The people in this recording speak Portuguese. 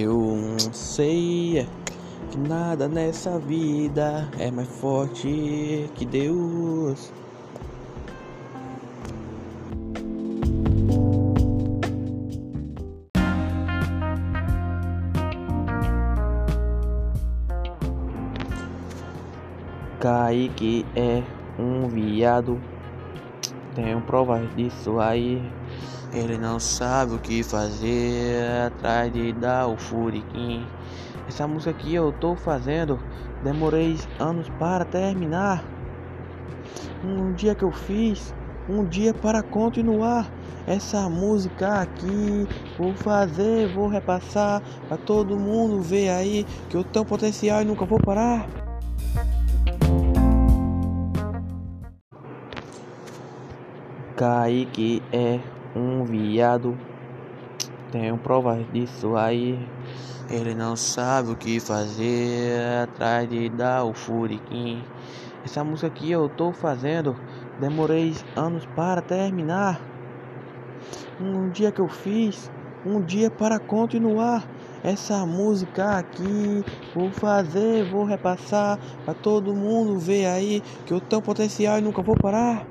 Eu sei que nada nessa vida é mais forte que Deus. Kaique é um viado. Tenho provas disso aí. Ele não sabe o que fazer atrás de dar o furiquim. Essa música aqui eu tô fazendo, demorei anos para terminar. Um dia que eu fiz, um dia para continuar. Essa música aqui vou fazer, vou repassar para todo mundo ver aí que eu tenho potencial e nunca vou parar. Kaique é um viado. Tenho provas disso aí. Ele não sabe o que fazer atrás de dar o furiquim. Essa música aqui eu tô fazendo, demorei anos para terminar. Um dia que eu fiz, um dia para continuar. Essa música aqui vou fazer, vou repassar para todo mundo ver aí que eu tenho potencial e nunca vou parar.